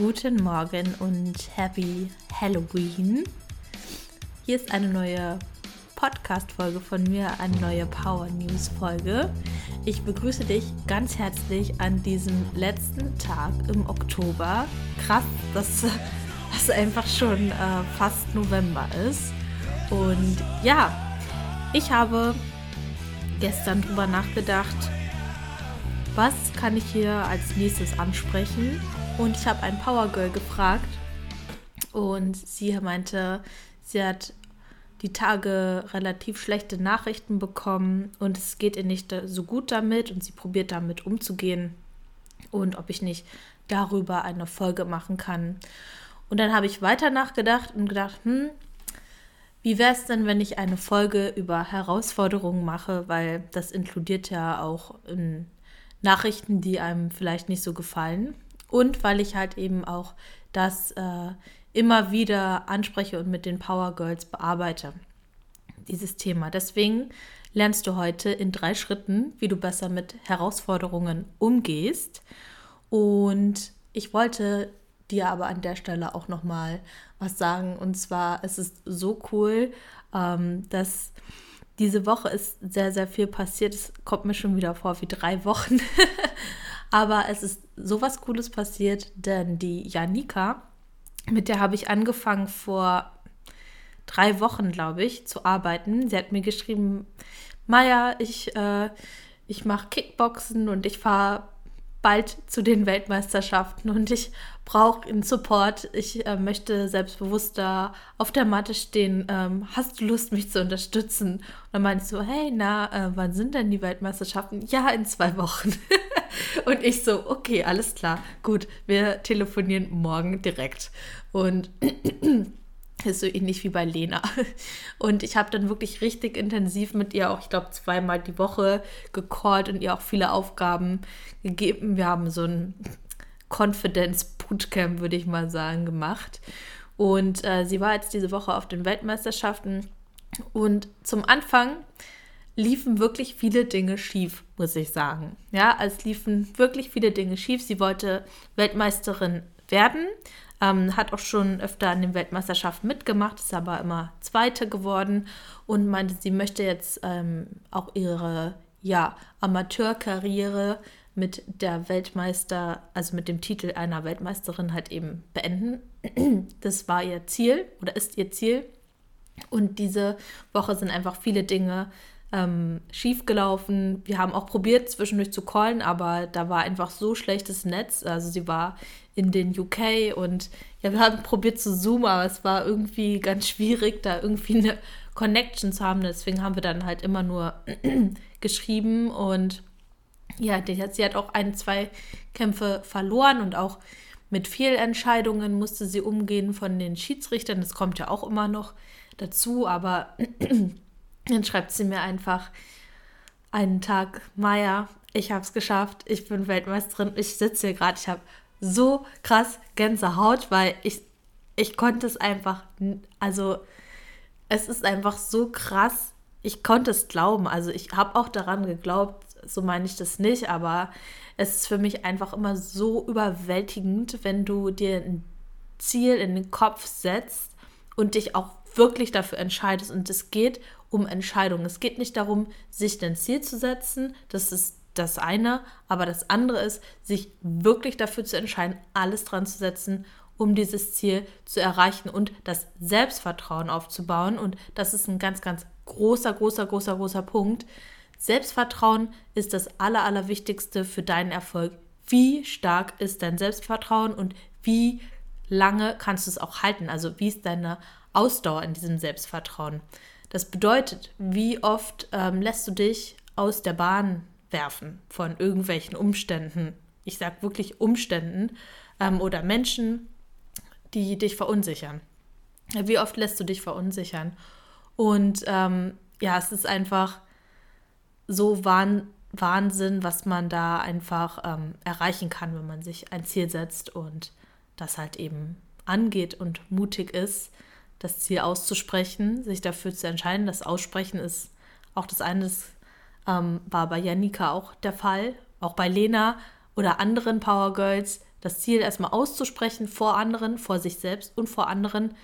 Guten Morgen und Happy Halloween. Hier ist eine neue Podcast-Folge von mir, eine neue Power News-Folge. Ich begrüße dich ganz herzlich an diesem letzten Tag im Oktober. Krass, dass das einfach schon äh, fast November ist. Und ja, ich habe gestern drüber nachgedacht, was kann ich hier als nächstes ansprechen? Und ich habe ein Power Girl gefragt und sie meinte, sie hat die Tage relativ schlechte Nachrichten bekommen und es geht ihr nicht so gut damit und sie probiert damit umzugehen und ob ich nicht darüber eine Folge machen kann. Und dann habe ich weiter nachgedacht und gedacht, hm, wie wäre es denn, wenn ich eine Folge über Herausforderungen mache, weil das inkludiert ja auch Nachrichten, die einem vielleicht nicht so gefallen. Und weil ich halt eben auch das äh, immer wieder anspreche und mit den Power Girls bearbeite, dieses Thema. Deswegen lernst du heute in drei Schritten, wie du besser mit Herausforderungen umgehst. Und ich wollte dir aber an der Stelle auch noch mal was sagen. Und zwar, es ist so cool, ähm, dass diese Woche ist sehr, sehr viel passiert. Es kommt mir schon wieder vor wie drei Wochen. aber es ist sowas Cooles passiert, denn die Janika, mit der habe ich angefangen vor drei Wochen, glaube ich, zu arbeiten. Sie hat mir geschrieben, Maja, ich, äh, ich mache Kickboxen und ich fahre bald zu den Weltmeisterschaften und ich brauche einen Support. Ich äh, möchte selbstbewusster auf der Matte stehen. Ähm, hast du Lust, mich zu unterstützen? Und dann meinte ich so, hey, na, äh, wann sind denn die Weltmeisterschaften? Ja, in zwei Wochen. und ich so, okay, alles klar, gut, wir telefonieren morgen direkt. Und ist so ähnlich wie bei Lena. Und ich habe dann wirklich richtig intensiv mit ihr auch, ich glaube, zweimal die Woche gecallt und ihr auch viele Aufgaben gegeben. Wir haben so ein Confidence Bootcamp, würde ich mal sagen, gemacht. Und äh, sie war jetzt diese Woche auf den Weltmeisterschaften. Und zum Anfang liefen wirklich viele Dinge schief, muss ich sagen. Ja, es liefen wirklich viele Dinge schief. Sie wollte Weltmeisterin werden, ähm, hat auch schon öfter an den Weltmeisterschaften mitgemacht, ist aber immer Zweite geworden und meinte, sie möchte jetzt ähm, auch ihre ja, Amateurkarriere mit der Weltmeister, also mit dem Titel einer Weltmeisterin halt eben beenden. Das war ihr Ziel oder ist ihr Ziel. Und diese Woche sind einfach viele Dinge ähm, schief gelaufen. Wir haben auch probiert, zwischendurch zu callen, aber da war einfach so schlechtes Netz. Also sie war in den UK und ja, wir haben probiert zu zoomen, aber es war irgendwie ganz schwierig, da irgendwie eine Connection zu haben. Deswegen haben wir dann halt immer nur geschrieben und ja, sie hat auch ein, zwei Kämpfe verloren und auch mit Fehlentscheidungen musste sie umgehen von den Schiedsrichtern. Das kommt ja auch immer noch dazu, aber dann schreibt sie mir einfach einen Tag, Maya, ich habe es geschafft, ich bin Weltmeisterin, ich sitze hier gerade, ich habe so krass Gänsehaut, weil ich, ich konnte es einfach, also es ist einfach so krass, ich konnte es glauben, also ich habe auch daran geglaubt, so meine ich das nicht, aber es ist für mich einfach immer so überwältigend, wenn du dir ein Ziel in den Kopf setzt und dich auch wirklich dafür entscheidest. Und es geht um Entscheidungen. Es geht nicht darum, sich ein Ziel zu setzen. Das ist das eine. Aber das andere ist, sich wirklich dafür zu entscheiden, alles dran zu setzen, um dieses Ziel zu erreichen und das Selbstvertrauen aufzubauen. Und das ist ein ganz, ganz großer, großer, großer, großer Punkt. Selbstvertrauen ist das Aller, Allerwichtigste für deinen Erfolg. Wie stark ist dein Selbstvertrauen und wie lange kannst du es auch halten? Also wie ist deine Ausdauer in diesem Selbstvertrauen? Das bedeutet, wie oft ähm, lässt du dich aus der Bahn werfen von irgendwelchen Umständen? Ich sage wirklich Umständen ähm, oder Menschen, die dich verunsichern. Wie oft lässt du dich verunsichern? Und ähm, ja, es ist einfach so Wahn Wahnsinn, was man da einfach ähm, erreichen kann, wenn man sich ein Ziel setzt und das halt eben angeht und mutig ist, das Ziel auszusprechen, sich dafür zu entscheiden. Das Aussprechen ist auch das eine, das ähm, war bei Janika auch der Fall, auch bei Lena oder anderen Power Girls. das Ziel erstmal auszusprechen vor anderen, vor sich selbst und vor anderen,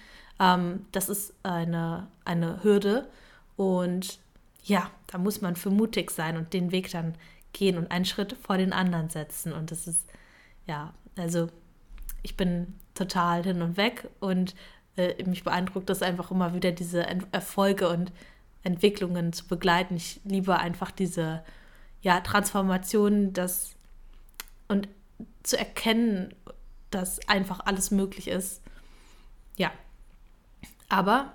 ähm, das ist eine, eine Hürde. Und ja, da muss man für mutig sein und den Weg dann gehen und einen Schritt vor den anderen setzen. Und das ist, ja, also ich bin total hin und weg und äh, mich beeindruckt das einfach immer wieder, diese Erfolge und Entwicklungen zu begleiten. Ich liebe einfach diese ja, Transformation und zu erkennen, dass einfach alles möglich ist. Ja. Aber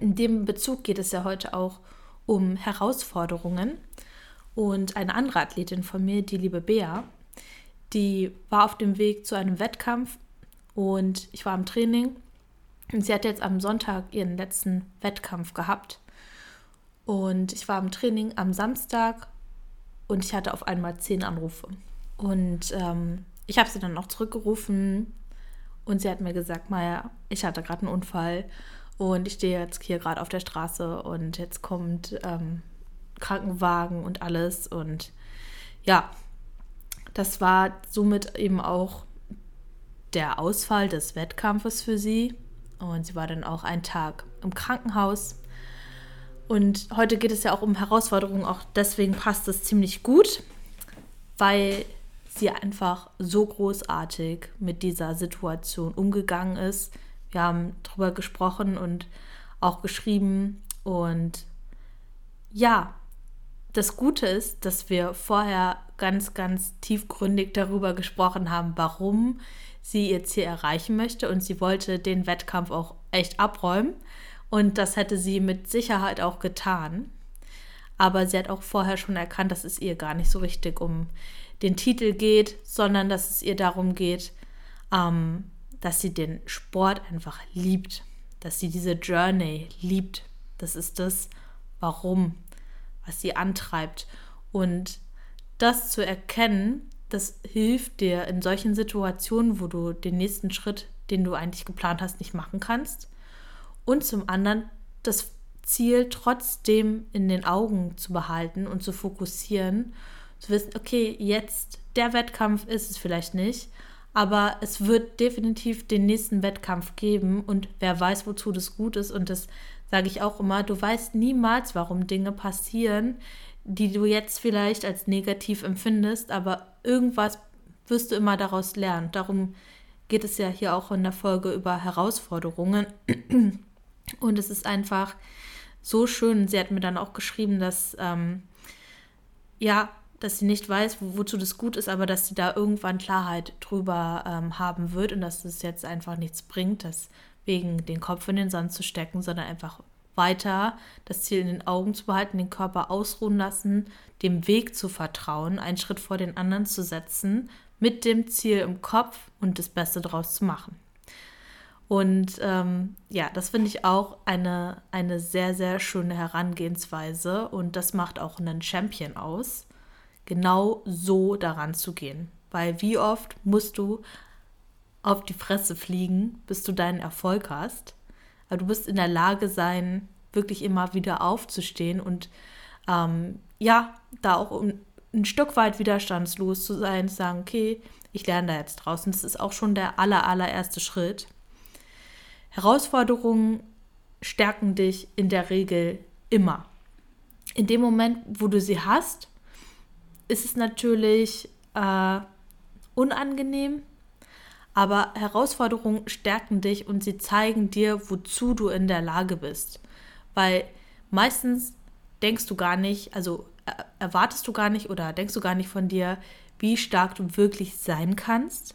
in dem Bezug geht es ja heute auch um Herausforderungen. Und eine andere Athletin von mir, die liebe Bea, die war auf dem Weg zu einem Wettkampf und ich war im Training und sie hat jetzt am Sonntag ihren letzten Wettkampf gehabt. Und ich war im Training am Samstag und ich hatte auf einmal zehn Anrufe. Und ähm, ich habe sie dann auch zurückgerufen und sie hat mir gesagt, Maja, ich hatte gerade einen Unfall und ich stehe jetzt hier gerade auf der Straße und jetzt kommt ähm, Krankenwagen und alles. Und ja, das war somit eben auch der Ausfall des Wettkampfes für sie. Und sie war dann auch einen Tag im Krankenhaus. Und heute geht es ja auch um Herausforderungen. Auch deswegen passt es ziemlich gut, weil sie einfach so großartig mit dieser Situation umgegangen ist. Wir haben darüber gesprochen und auch geschrieben. Und ja, das Gute ist, dass wir vorher ganz, ganz tiefgründig darüber gesprochen haben, warum sie ihr Ziel erreichen möchte. Und sie wollte den Wettkampf auch echt abräumen. Und das hätte sie mit Sicherheit auch getan. Aber sie hat auch vorher schon erkannt, dass es ihr gar nicht so richtig um den Titel geht, sondern dass es ihr darum geht, ähm, dass sie den Sport einfach liebt, dass sie diese Journey liebt. Das ist das, warum, was sie antreibt. Und das zu erkennen, das hilft dir in solchen Situationen, wo du den nächsten Schritt, den du eigentlich geplant hast, nicht machen kannst. Und zum anderen das Ziel trotzdem in den Augen zu behalten und zu fokussieren zu wissen, okay, jetzt der Wettkampf ist es vielleicht nicht, aber es wird definitiv den nächsten Wettkampf geben und wer weiß, wozu das gut ist. Und das sage ich auch immer, du weißt niemals, warum Dinge passieren, die du jetzt vielleicht als negativ empfindest, aber irgendwas wirst du immer daraus lernen. Darum geht es ja hier auch in der Folge über Herausforderungen. Und es ist einfach so schön. Sie hat mir dann auch geschrieben, dass ähm, ja, dass sie nicht weiß, wo, wozu das gut ist, aber dass sie da irgendwann Klarheit drüber ähm, haben wird und dass es jetzt einfach nichts bringt, deswegen den Kopf in den Sand zu stecken, sondern einfach weiter das Ziel in den Augen zu behalten, den Körper ausruhen lassen, dem Weg zu vertrauen, einen Schritt vor den anderen zu setzen, mit dem Ziel im Kopf und das Beste daraus zu machen. Und ähm, ja, das finde ich auch eine, eine sehr, sehr schöne Herangehensweise und das macht auch einen Champion aus genau so daran zu gehen. Weil wie oft musst du auf die Fresse fliegen, bis du deinen Erfolg hast. Aber du musst in der Lage sein, wirklich immer wieder aufzustehen und ähm, ja, da auch um, ein Stück weit widerstandslos zu sein, zu sagen, okay, ich lerne da jetzt draußen. Das ist auch schon der aller, allererste Schritt. Herausforderungen stärken dich in der Regel immer. In dem Moment, wo du sie hast, ist es natürlich äh, unangenehm, aber Herausforderungen stärken dich und sie zeigen dir, wozu du in der Lage bist. Weil meistens denkst du gar nicht, also äh, erwartest du gar nicht oder denkst du gar nicht von dir, wie stark du wirklich sein kannst.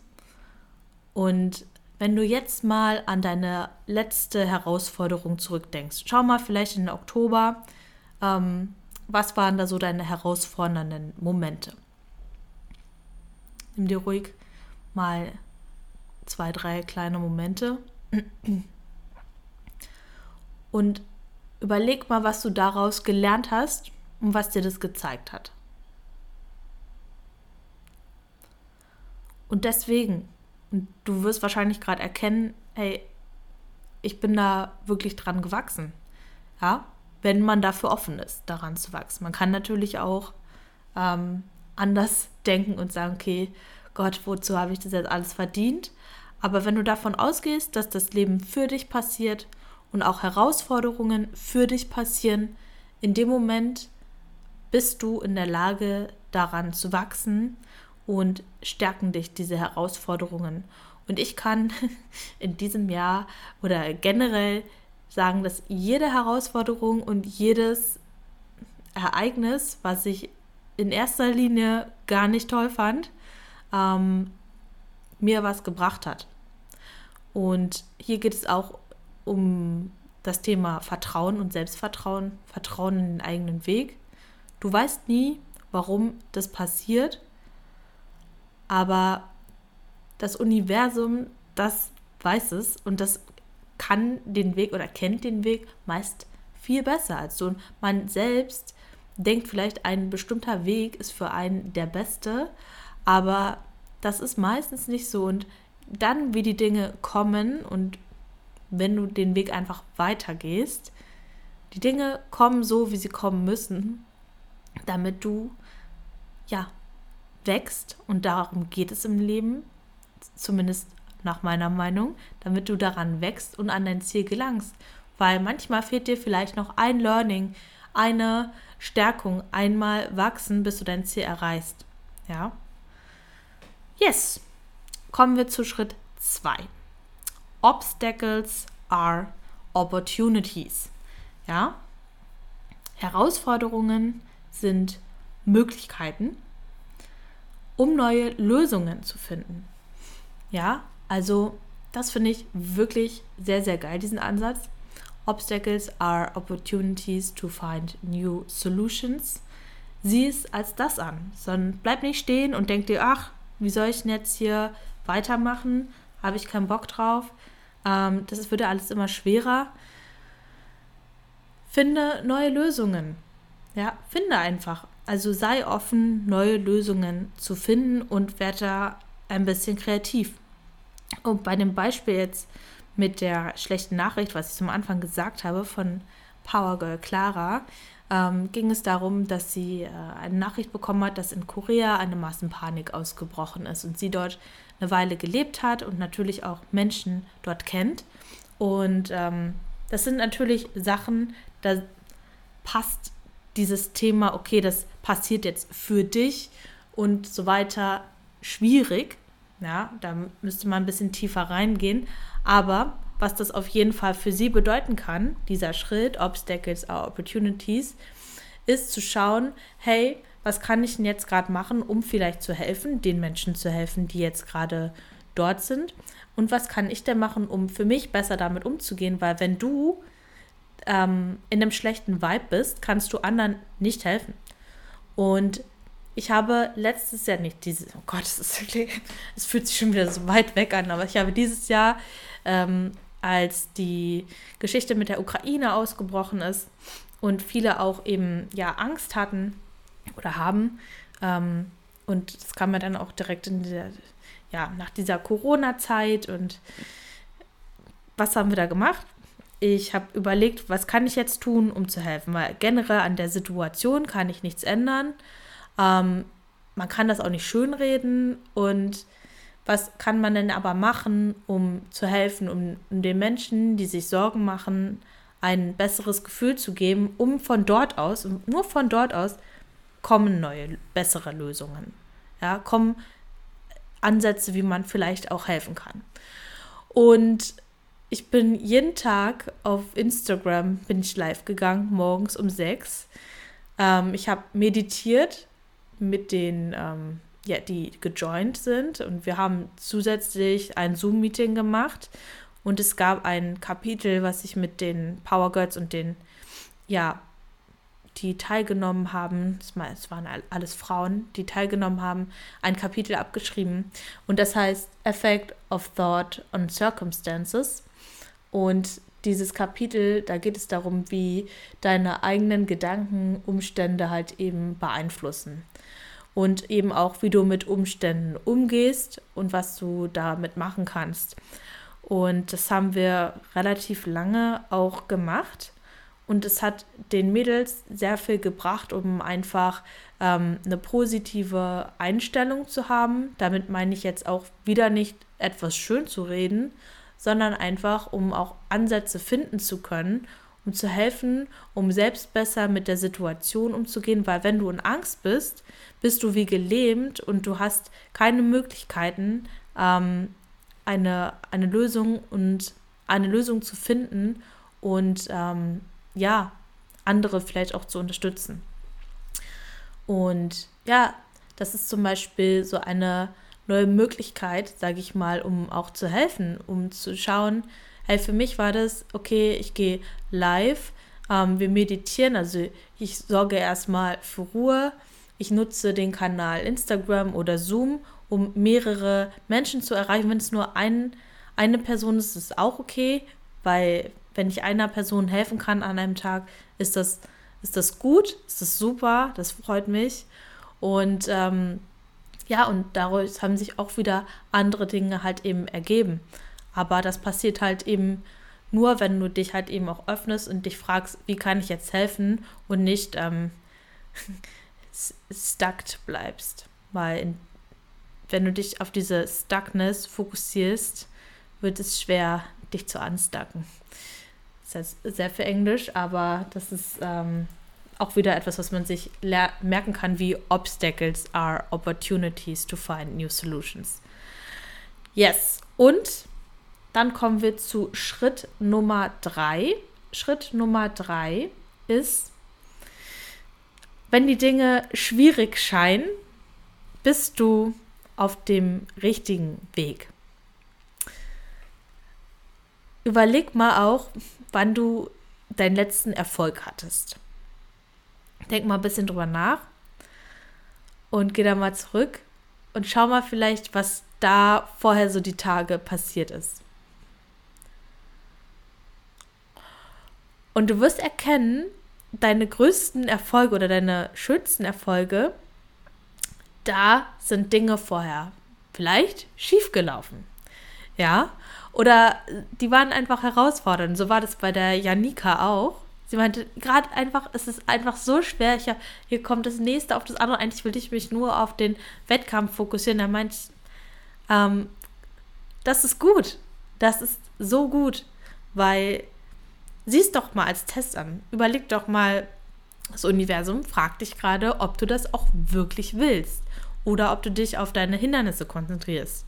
Und wenn du jetzt mal an deine letzte Herausforderung zurückdenkst, schau mal vielleicht in Oktober, ähm, was waren da so deine herausfordernden Momente? Nimm dir ruhig mal zwei, drei kleine Momente und überleg mal, was du daraus gelernt hast und was dir das gezeigt hat. Und deswegen, und du wirst wahrscheinlich gerade erkennen, hey, ich bin da wirklich dran gewachsen. Ja, wenn man dafür offen ist, daran zu wachsen. Man kann natürlich auch ähm, anders denken und sagen, okay, Gott, wozu habe ich das jetzt alles verdient? Aber wenn du davon ausgehst, dass das Leben für dich passiert und auch Herausforderungen für dich passieren, in dem Moment bist du in der Lage, daran zu wachsen und stärken dich diese Herausforderungen. Und ich kann in diesem Jahr oder generell sagen, dass jede Herausforderung und jedes Ereignis, was ich in erster Linie gar nicht toll fand, ähm, mir was gebracht hat. Und hier geht es auch um das Thema Vertrauen und Selbstvertrauen, Vertrauen in den eigenen Weg. Du weißt nie, warum das passiert, aber das Universum, das weiß es und das kann den Weg oder kennt den Weg meist viel besser als du. Und man selbst denkt vielleicht, ein bestimmter Weg ist für einen der beste, aber das ist meistens nicht so. Und dann, wie die Dinge kommen und wenn du den Weg einfach weitergehst, die Dinge kommen so, wie sie kommen müssen, damit du ja wächst und darum geht es im Leben, zumindest nach meiner Meinung, damit du daran wächst und an dein Ziel gelangst. Weil manchmal fehlt dir vielleicht noch ein Learning, eine Stärkung, einmal wachsen, bis du dein Ziel erreichst. Ja. Yes. Kommen wir zu Schritt 2. Obstacles are opportunities. Ja. Herausforderungen sind Möglichkeiten, um neue Lösungen zu finden. Ja, also das finde ich wirklich sehr, sehr geil, diesen Ansatz. Obstacles are opportunities to find new solutions. Sieh es als das an, sondern bleib nicht stehen und denk dir, ach, wie soll ich denn jetzt hier weitermachen? Habe ich keinen Bock drauf? Ähm, das wird ja alles immer schwerer. Finde neue Lösungen. Ja, finde einfach. Also sei offen, neue Lösungen zu finden und werde ein bisschen kreativ. Und bei dem Beispiel jetzt mit der schlechten Nachricht, was ich zum Anfang gesagt habe, von Power Girl Clara, ähm, ging es darum, dass sie äh, eine Nachricht bekommen hat, dass in Korea eine Massenpanik ausgebrochen ist und sie dort eine Weile gelebt hat und natürlich auch Menschen dort kennt. Und ähm, das sind natürlich Sachen, da passt dieses Thema, okay, das passiert jetzt für dich und so weiter, schwierig. Ja, da müsste man ein bisschen tiefer reingehen. Aber was das auf jeden Fall für sie bedeuten kann, dieser Schritt, Obstacles are Opportunities, ist zu schauen, hey, was kann ich denn jetzt gerade machen, um vielleicht zu helfen, den Menschen zu helfen, die jetzt gerade dort sind? Und was kann ich denn machen, um für mich besser damit umzugehen? Weil wenn du ähm, in einem schlechten Vibe bist, kannst du anderen nicht helfen. Und ich habe letztes Jahr nicht dieses, oh Gott, es fühlt sich schon wieder so weit weg an, aber ich habe dieses Jahr, ähm, als die Geschichte mit der Ukraine ausgebrochen ist und viele auch eben ja Angst hatten oder haben, ähm, und das kam mir dann auch direkt in der, ja, nach dieser Corona-Zeit und was haben wir da gemacht? Ich habe überlegt, was kann ich jetzt tun, um zu helfen, weil generell an der Situation kann ich nichts ändern. Ähm, man kann das auch nicht schönreden und was kann man denn aber machen, um zu helfen, um, um, den Menschen, die sich Sorgen machen, ein besseres Gefühl zu geben, um von dort aus, nur von dort aus, kommen neue, bessere Lösungen. Ja, kommen Ansätze, wie man vielleicht auch helfen kann. Und ich bin jeden Tag auf Instagram, bin ich live gegangen, morgens um sechs. Ähm, ich habe meditiert mit den, ähm, ja, die gejoint sind. Und wir haben zusätzlich ein Zoom-Meeting gemacht. Und es gab ein Kapitel, was ich mit den Power Girls und den, ja, die teilgenommen haben, es waren alles Frauen, die teilgenommen haben, ein Kapitel abgeschrieben. Und das heißt Effect of Thought on Circumstances. Und dieses Kapitel, da geht es darum, wie deine eigenen Gedanken Umstände halt eben beeinflussen und eben auch, wie du mit Umständen umgehst und was du damit machen kannst. Und das haben wir relativ lange auch gemacht. und es hat den Mädels sehr viel gebracht, um einfach ähm, eine positive Einstellung zu haben. Damit meine ich jetzt auch wieder nicht etwas schön zu reden, sondern einfach, um auch Ansätze finden zu können, um zu helfen, um selbst besser mit der Situation umzugehen, weil wenn du in Angst bist, bist du wie gelähmt und du hast keine Möglichkeiten, ähm, eine, eine Lösung und eine Lösung zu finden und ähm, ja, andere vielleicht auch zu unterstützen. Und ja, das ist zum Beispiel so eine neue Möglichkeit, sage ich mal, um auch zu helfen, um zu schauen, hey, für mich war das, okay, ich gehe live, ähm, wir meditieren, also ich sorge erstmal für Ruhe, ich nutze den Kanal Instagram oder Zoom, um mehrere Menschen zu erreichen. Wenn es nur ein, eine Person ist, ist es auch okay, weil wenn ich einer Person helfen kann an einem Tag, ist das, ist das gut, ist das super, das freut mich. Und ähm, ja, und daraus haben sich auch wieder andere Dinge halt eben ergeben. Aber das passiert halt eben nur, wenn du dich halt eben auch öffnest und dich fragst, wie kann ich jetzt helfen und nicht ähm, stuckt bleibst. Weil in, wenn du dich auf diese Stuckness fokussierst, wird es schwer, dich zu unstucken. Das heißt sehr für Englisch, aber das ist ähm, auch wieder etwas, was man sich merken kann, wie Obstacles are opportunities to find new solutions. Yes. Und dann kommen wir zu Schritt Nummer drei. Schritt Nummer drei ist, wenn die Dinge schwierig scheinen, bist du auf dem richtigen Weg. Überleg mal auch, wann du deinen letzten Erfolg hattest. Denk mal ein bisschen drüber nach und geh da mal zurück und schau mal vielleicht, was da vorher so die Tage passiert ist. Und du wirst erkennen, deine größten Erfolge oder deine schönsten Erfolge, da sind Dinge vorher vielleicht schiefgelaufen. Ja, oder die waren einfach herausfordernd. So war das bei der Janika auch. Sie meinte, gerade einfach, es ist einfach so schwer. Ich, hier kommt das nächste auf das andere. Eigentlich will ich mich nur auf den Wettkampf fokussieren. Da meinte ich, ähm, das ist gut. Das ist so gut. Weil, sieh es doch mal als Test an. Überleg doch mal, das Universum fragt dich gerade, ob du das auch wirklich willst. Oder ob du dich auf deine Hindernisse konzentrierst.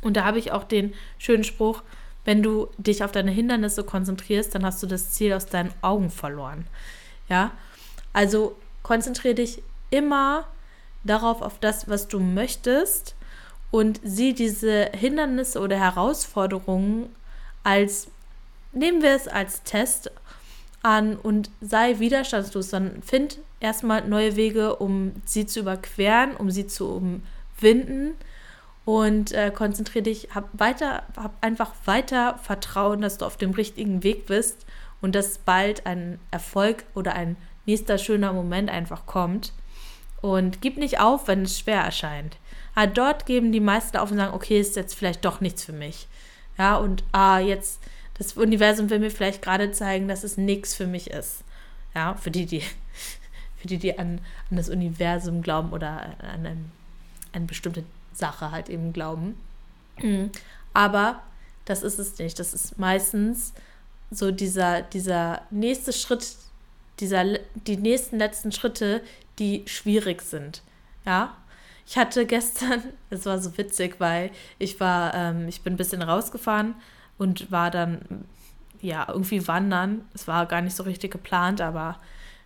Und da habe ich auch den schönen Spruch, wenn du dich auf deine Hindernisse konzentrierst, dann hast du das Ziel aus deinen Augen verloren. Ja, also konzentriere dich immer darauf, auf das, was du möchtest und sieh diese Hindernisse oder Herausforderungen als, nehmen wir es als Test an und sei widerstandslos. Dann find erstmal neue Wege, um sie zu überqueren, um sie zu umwinden und äh, konzentriere dich, hab weiter, hab einfach weiter Vertrauen, dass du auf dem richtigen Weg bist und dass bald ein Erfolg oder ein nächster schöner Moment einfach kommt. Und gib nicht auf, wenn es schwer erscheint. Aber dort geben die meisten auf und sagen, okay, ist jetzt vielleicht doch nichts für mich. Ja, und ah, jetzt, das Universum will mir vielleicht gerade zeigen, dass es nichts für mich ist. Ja, für die, die, für die, die an, an das Universum glauben oder an ein, eine bestimmte Sache halt eben glauben. Mhm. Aber das ist es nicht. Das ist meistens so dieser, dieser nächste Schritt, dieser, die nächsten letzten Schritte, die schwierig sind. Ja. Ich hatte gestern, es war so witzig, weil ich war, ähm, ich bin ein bisschen rausgefahren und war dann ja irgendwie wandern. Es war gar nicht so richtig geplant, aber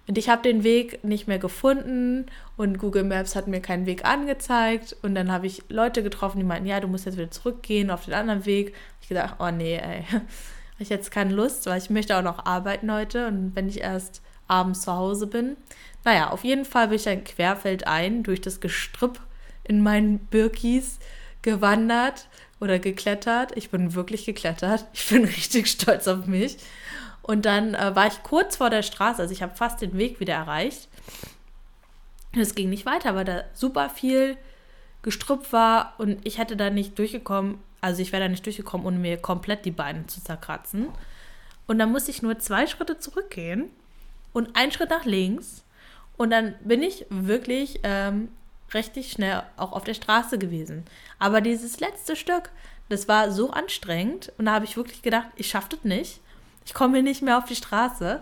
und ich habe den Weg nicht mehr gefunden und Google Maps hat mir keinen Weg angezeigt. Und dann habe ich Leute getroffen, die meinten, ja, du musst jetzt wieder zurückgehen auf den anderen Weg. Ich gedacht, oh nee, ey, habe ich jetzt keine Lust, weil ich möchte auch noch arbeiten heute und wenn ich erst abends zu Hause bin. Naja, auf jeden Fall bin ich dann querfeldein durch das Gestrüpp in meinen Birkis gewandert oder geklettert. Ich bin wirklich geklettert. Ich bin richtig stolz auf mich. Und dann äh, war ich kurz vor der Straße, also ich habe fast den Weg wieder erreicht. Es ging nicht weiter, weil da super viel Gestrüpp war und ich hätte da nicht durchgekommen, also ich wäre da nicht durchgekommen, ohne mir komplett die Beine zu zerkratzen. Und dann musste ich nur zwei Schritte zurückgehen und einen Schritt nach links. Und dann bin ich wirklich ähm, richtig schnell auch auf der Straße gewesen. Aber dieses letzte Stück, das war so anstrengend. Und da habe ich wirklich gedacht, ich schaffe das nicht. Ich komme nicht mehr auf die Straße.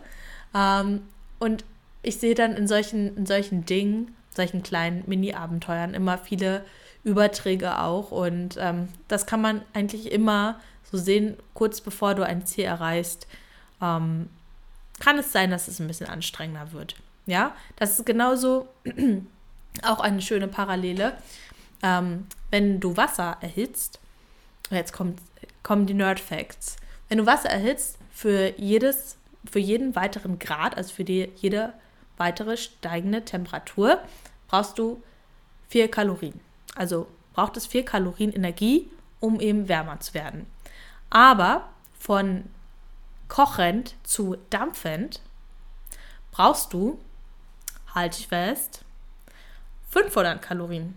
Ähm, und ich sehe dann in solchen, in solchen Dingen, solchen kleinen Mini-Abenteuern immer viele Überträge auch. Und ähm, das kann man eigentlich immer so sehen, kurz bevor du ein Ziel erreichst, ähm, kann es sein, dass es ein bisschen anstrengender wird. Ja, das ist genauso auch eine schöne Parallele. Ähm, wenn du Wasser erhitzt, jetzt kommt, kommen die Nerd Facts. Wenn du Wasser erhitzt, für jedes, für jeden weiteren Grad, also für die, jede weitere steigende Temperatur, brauchst du vier Kalorien. Also braucht es vier Kalorien Energie, um eben wärmer zu werden. Aber von kochend zu dampfend brauchst du, halte ich fest, 500 Kalorien.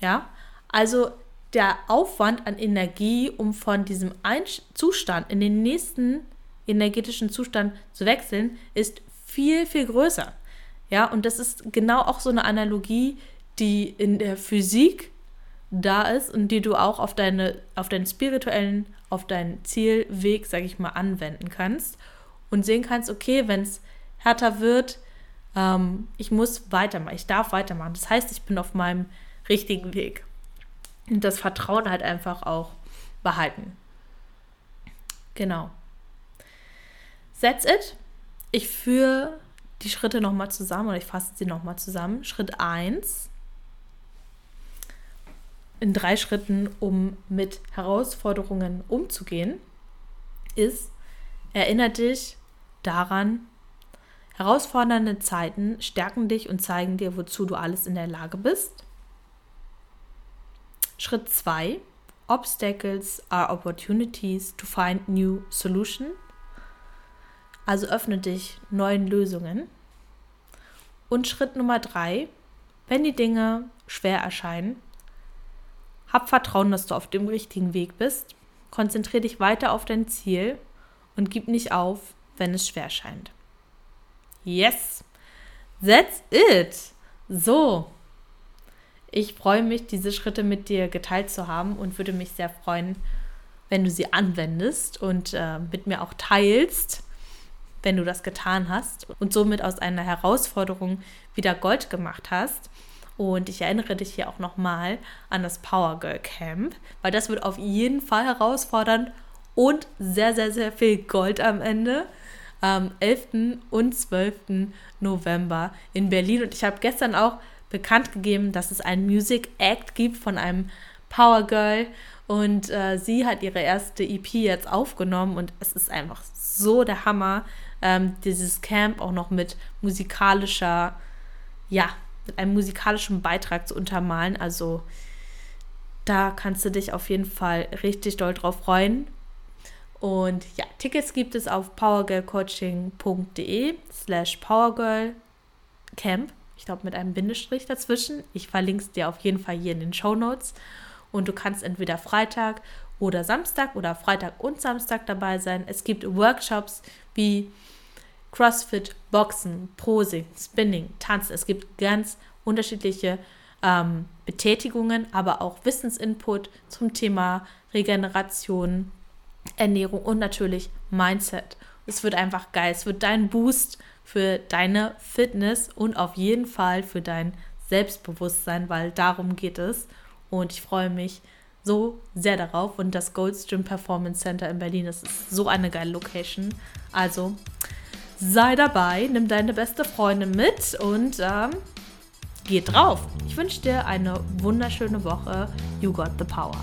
Ja, also der Aufwand an Energie, um von diesem einen Zustand in den nächsten energetischen Zustand zu wechseln, ist viel, viel größer. Ja, und das ist genau auch so eine Analogie, die in der Physik da ist und die du auch auf, deine, auf deinen spirituellen, auf deinen Zielweg, sag ich mal, anwenden kannst und sehen kannst, okay, wenn es härter wird, ähm, ich muss weitermachen, ich darf weitermachen. Das heißt, ich bin auf meinem richtigen Weg. Und das Vertrauen halt einfach auch behalten. Genau. That's it. Ich führe die Schritte nochmal zusammen oder ich fasse sie nochmal zusammen. Schritt 1 in drei Schritten, um mit Herausforderungen umzugehen, ist, erinnere dich daran, herausfordernde Zeiten stärken dich und zeigen dir, wozu du alles in der Lage bist. Schritt 2. Obstacles are opportunities to find new solution. Also öffne dich neuen Lösungen. Und Schritt Nummer 3. Wenn die Dinge schwer erscheinen, hab Vertrauen, dass du auf dem richtigen Weg bist. Konzentriere dich weiter auf dein Ziel und gib nicht auf, wenn es schwer scheint. Yes, that's it. So, ich freue mich, diese Schritte mit dir geteilt zu haben und würde mich sehr freuen, wenn du sie anwendest und äh, mit mir auch teilst, wenn du das getan hast und somit aus einer Herausforderung wieder Gold gemacht hast. Und ich erinnere dich hier auch nochmal an das Power Girl Camp, weil das wird auf jeden Fall herausfordernd und sehr, sehr, sehr viel Gold am Ende. Am 11. und 12. November in Berlin. Und ich habe gestern auch bekannt gegeben, dass es einen Music Act gibt von einem Power Girl. Und äh, sie hat ihre erste EP jetzt aufgenommen und es ist einfach so der Hammer, ähm, dieses Camp auch noch mit musikalischer, ja, mit einem musikalischen Beitrag zu untermalen. Also da kannst du dich auf jeden Fall richtig doll drauf freuen. Und ja, Tickets gibt es auf powergirlcoaching.de slash powergirlcamp. Ich glaube mit einem Bindestrich dazwischen. Ich verlinke es dir auf jeden Fall hier in den Show Notes. Und du kannst entweder Freitag oder Samstag oder Freitag und Samstag dabei sein. Es gibt Workshops wie CrossFit, Boxen, Posing, Spinning, Tanzen. Es gibt ganz unterschiedliche ähm, Betätigungen, aber auch Wissensinput zum Thema Regeneration, Ernährung und natürlich Mindset. Es wird einfach geil. Es wird dein Boost für deine Fitness und auf jeden Fall für dein Selbstbewusstsein, weil darum geht es. Und ich freue mich so sehr darauf. Und das Goldstream Performance Center in Berlin, das ist so eine geile Location. Also sei dabei, nimm deine beste Freundin mit und ähm, geh drauf. Ich wünsche dir eine wunderschöne Woche. You got the power.